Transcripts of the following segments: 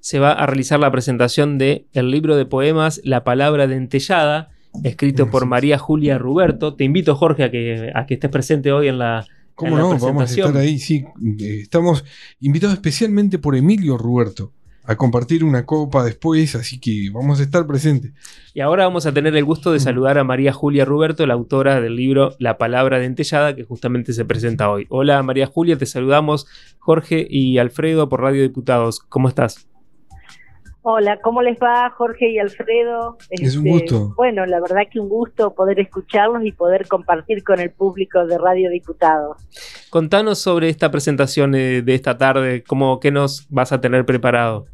se va a realizar la presentación de el libro de poemas La palabra dentellada, escrito por María Julia Ruberto. Te invito, Jorge, a que, a que estés presente hoy en la, ¿Cómo no? Vamos a estar ahí, sí. Eh, estamos invitados especialmente por Emilio Ruberto a compartir una copa después, así que vamos a estar presentes. Y ahora vamos a tener el gusto de saludar a María Julia Ruberto, la autora del libro La Palabra Dentellada, que justamente se presenta hoy. Hola María Julia, te saludamos Jorge y Alfredo por Radio Diputados. ¿Cómo estás? Hola, ¿cómo les va Jorge y Alfredo? es un este, gusto. Bueno, la verdad que un gusto poder escucharlos y poder compartir con el público de Radio Diputados. Contanos sobre esta presentación eh, de esta tarde, ¿cómo, ¿qué nos vas a tener preparado?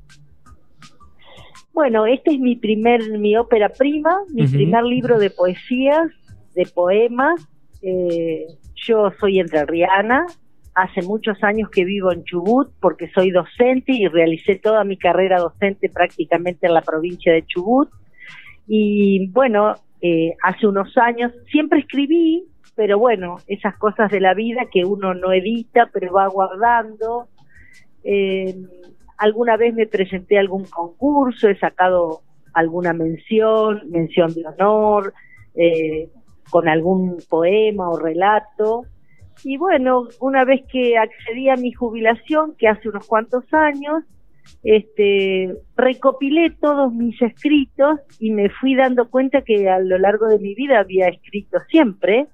Bueno, este es mi primer, mi ópera prima, mi primer libro de poesías, de poemas. Eh, yo soy entrerriana, hace muchos años que vivo en Chubut porque soy docente y realicé toda mi carrera docente prácticamente en la provincia de Chubut. Y bueno, eh, hace unos años siempre escribí, pero bueno, esas cosas de la vida que uno no edita, pero va guardando. Eh, alguna vez me presenté a algún concurso, he sacado alguna mención, mención de honor, eh, con algún poema o relato. Y bueno, una vez que accedí a mi jubilación, que hace unos cuantos años, este, recopilé todos mis escritos y me fui dando cuenta que a lo largo de mi vida había escrito siempre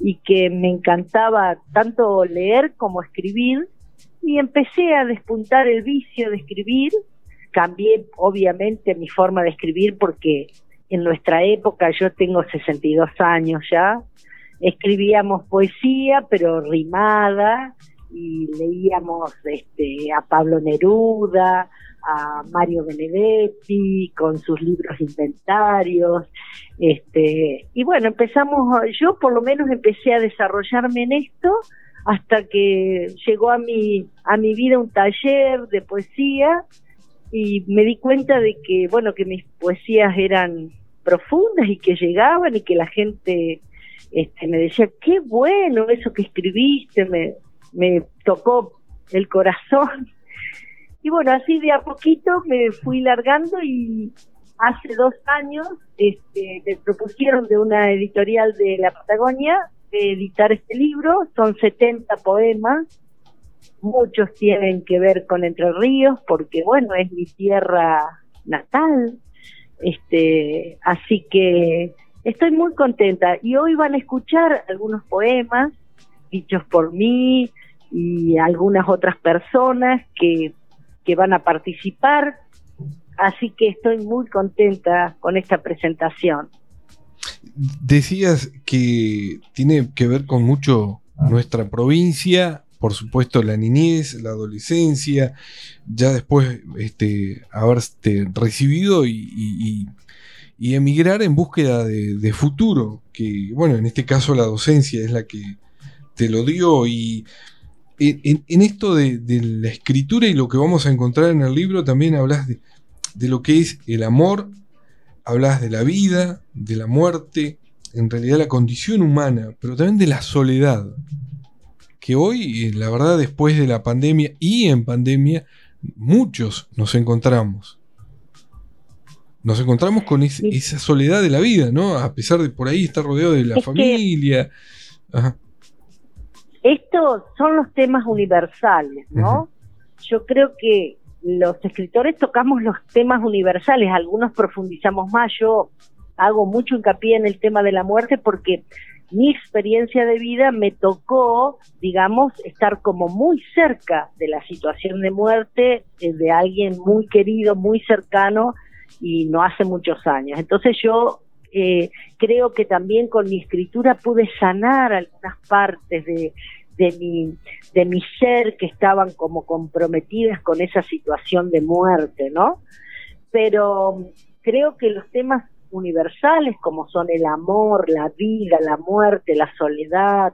y que me encantaba tanto leer como escribir y empecé a despuntar el vicio de escribir. Cambié obviamente mi forma de escribir porque en nuestra época, yo tengo 62 años ya, escribíamos poesía pero rimada y leíamos este, a Pablo Neruda, a Mario Benedetti con sus libros inventarios. Este, y bueno, empezamos, yo por lo menos empecé a desarrollarme en esto hasta que llegó a mi, a mi vida un taller de poesía y me di cuenta de que, bueno, que mis poesías eran profundas y que llegaban y que la gente este, me decía, qué bueno eso que escribiste, me, me tocó el corazón. Y bueno, así de a poquito me fui largando y hace dos años este, me propusieron de una editorial de la Patagonia de editar este libro. Son 70 poemas, muchos tienen que ver con Entre Ríos, porque bueno, es mi tierra natal. Este, así que estoy muy contenta y hoy van a escuchar algunos poemas dichos por mí y algunas otras personas que, que van a participar. Así que estoy muy contenta con esta presentación. Decías que tiene que ver con mucho nuestra provincia, por supuesto la niñez, la adolescencia, ya después este, haberte recibido y, emigrar en búsqueda de, futuro, que bueno, en este caso la docencia es la que te lo dio y en, esto de, la escritura y lo que vamos a encontrar en el libro también hablas de, de lo que es el amor hablas de la vida, de la muerte, en realidad la condición humana, pero también de la soledad. Que hoy, eh, la verdad, después de la pandemia y en pandemia, muchos nos encontramos. Nos encontramos con esa soledad de la vida, ¿no? A pesar de por ahí estar rodeado de la familia. Estos son los temas universales, ¿no? Yo creo que los escritores tocamos los temas universales, algunos profundizamos más, yo hago mucho hincapié en el tema de la muerte porque mi experiencia de vida me tocó, digamos, estar como muy cerca de la situación de muerte eh, de alguien muy querido, muy cercano y no hace muchos años. Entonces yo eh, creo que también con mi escritura pude sanar algunas partes de, de mi, de mi ser que estaban como comprometidas con esa situación de muerte, ¿no? Pero creo que los temas universales como son el amor, la vida, la muerte, la soledad,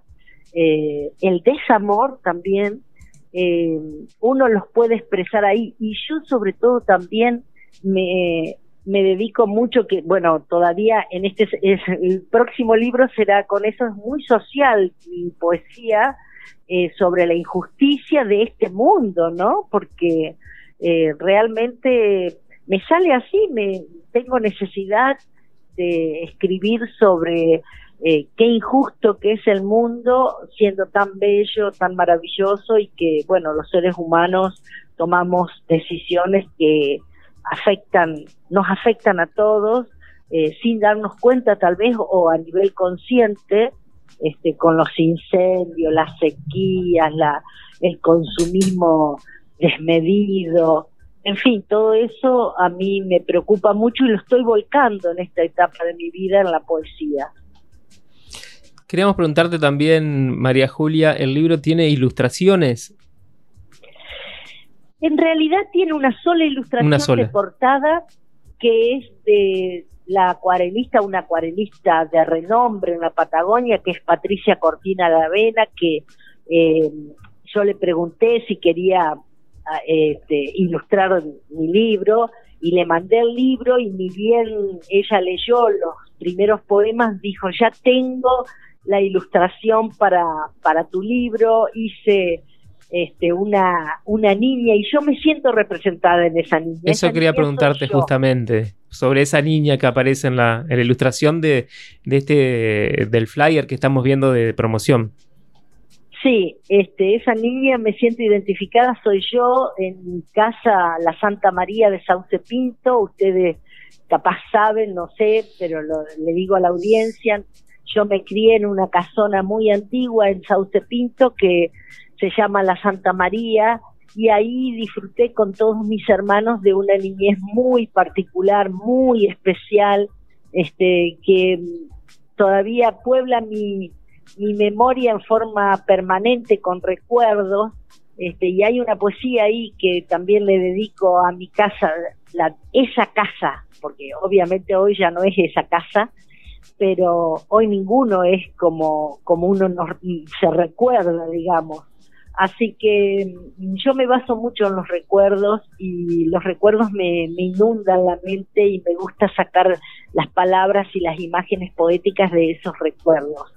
eh, el desamor también, eh, uno los puede expresar ahí y yo sobre todo también me, me dedico mucho que, bueno, todavía en este, es, el próximo libro será con eso, es muy social, mi poesía, eh, sobre la injusticia de este mundo, ¿no? Porque eh, realmente me sale así, me tengo necesidad de escribir sobre eh, qué injusto que es el mundo siendo tan bello, tan maravilloso y que, bueno, los seres humanos tomamos decisiones que afectan, nos afectan a todos eh, sin darnos cuenta tal vez o a nivel consciente, este, con los incendios, las sequías, la, el consumismo desmedido, en fin, todo eso a mí me preocupa mucho y lo estoy volcando en esta etapa de mi vida en la poesía. Queríamos preguntarte también, María Julia, ¿el libro tiene ilustraciones? En realidad tiene una sola ilustración de portada que es de la acuarelista, una acuarelista de renombre en la Patagonia, que es Patricia Cortina de Avena, que eh, yo le pregunté si quería este, ilustrar mi libro y le mandé el libro y ni bien ella leyó los primeros poemas, dijo, ya tengo la ilustración para, para tu libro, hice este, una, una niña y yo me siento representada en esa niña. Eso quería preguntarte justamente, sobre esa niña que aparece en la, en la ilustración de, de este, del flyer que estamos viendo de promoción. Sí, este, esa niña me siento identificada, soy yo en mi casa, la Santa María de Sauce Pinto, ustedes capaz saben, no sé, pero le digo a la audiencia, yo me crié en una casona muy antigua en Sauce Pinto que se llama la Santa María y ahí disfruté con todos mis hermanos de una niñez muy particular, muy especial, este, que todavía puebla mi, mi memoria en forma permanente con recuerdos, este, y hay una poesía ahí que también le dedico a mi casa, la, esa casa, porque obviamente hoy ya no es esa casa, pero hoy ninguno es como, como uno se recuerda, digamos. Así que mm, yo me baso mucho en los recuerdos y los recuerdos me, inundan la mente y me gusta sacar las palabras y las imágenes poéticas de esos recuerdos.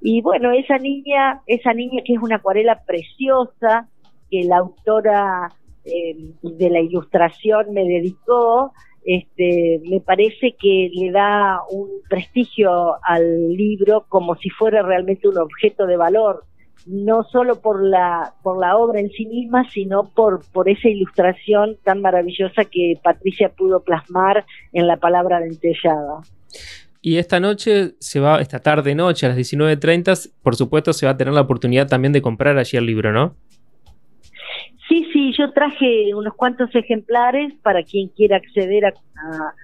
Y bueno, esa niña, esa niña que es una acuarela preciosa, que la autora eh, de la ilustración me dedicó, este, me parece que le da un prestigio al libro como si fuera realmente un objeto de valor, no solo por la, por la obra en sí misma, sino por, por esa ilustración tan maravillosa que Patricia pudo plasmar en la palabra dentellada. Y esta noche se va, esta tarde noche a las 19.30, por supuesto se va a tener la oportunidad también de comprar allí el libro, ¿no? Sí, sí, yo traje unos cuantos ejemplares para quien quiera acceder a, a,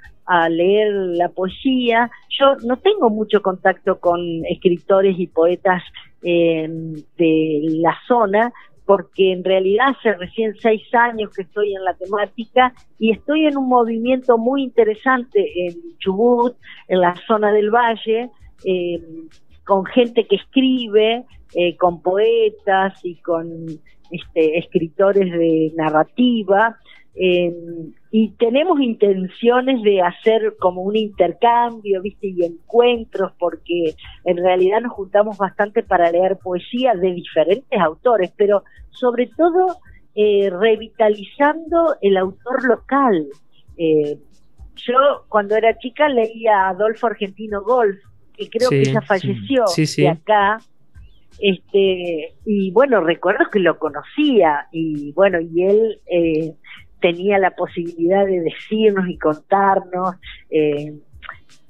leer la poesía. Yo no tengo mucho contacto con escritores y poetas eh, de la zona, porque en realidad hace recién seis años que estoy en la temática y estoy en un movimiento muy interesante en Chubut, en la zona del valle, eh, con gente que escribe, eh, con poetas y con este, escritores de narrativa. Y tenemos intenciones de hacer como un intercambio, ¿viste? Y encuentros, porque en realidad nos juntamos bastante para leer poesía de diferentes autores, pero sobre todo eh, revitalizando el autor local. Eh, yo cuando era chica leía a Adolfo Argentino Golf, que creo que ya falleció de acá, este y bueno recuerdo que lo conocía y bueno y él eh, tenía la posibilidad de decirnos y contarnos eh,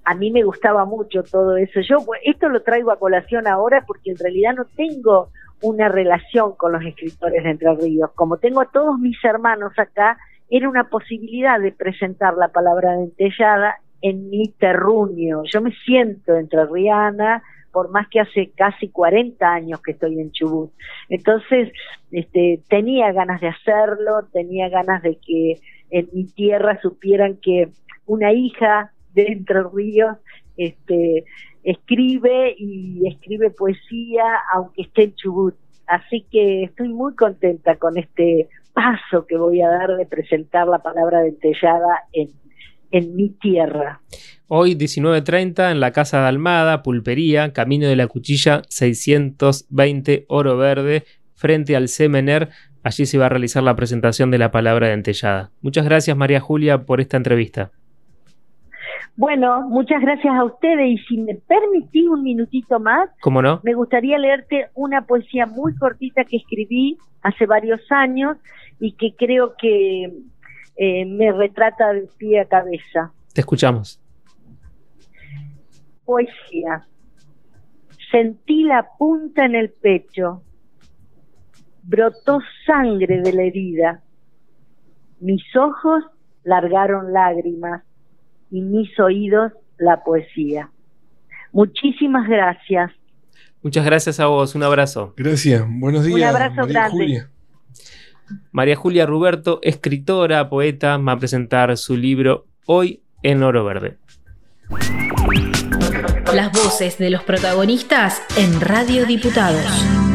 a mí me gustaba mucho todo eso. Yo esto lo traigo a colación ahora porque en realidad no tengo una relación con los escritores de Entre Ríos. Como tengo a todos mis hermanos acá era una posibilidad de presentar la palabra dentellada en mi terruño. Yo me siento entrerriana por más que hace casi 40 años que estoy en Chubut. Entonces, este, tenía ganas de hacerlo, tenía ganas de que en mi tierra supieran que una hija de Entre Ríos este, escribe y escribe poesía aunque esté en Chubut. Así que estoy muy contenta con este paso que voy a dar de presentar la palabra dentellada en, en mi tierra. Hoy 19.30 en la Casa de Almada, Pulpería, Camino de la Cuchilla 620 Oro Verde, frente al Semener. Allí se va a realizar la presentación de la palabra de Entellada. Muchas gracias María Julia por esta entrevista. Bueno, muchas gracias a ustedes y si me permitís un minutito más, ¿Cómo no? me gustaría leerte una poesía muy cortita que escribí hace varios años y que creo que eh, me retrata de pie a cabeza. Te escuchamos. Poesía. Sentí la punta en el pecho. Brotó sangre de la herida. Mis ojos largaron lágrimas y mis oídos la poesía. Muchísimas gracias. Muchas gracias a vos, un abrazo. Gracias, buenos días. Un abrazo María grande. Julia. María Julia Ruberto, escritora, poeta, va a presentar su libro Hoy en Oro Verde. Las voces de los protagonistas en Radio Diputados.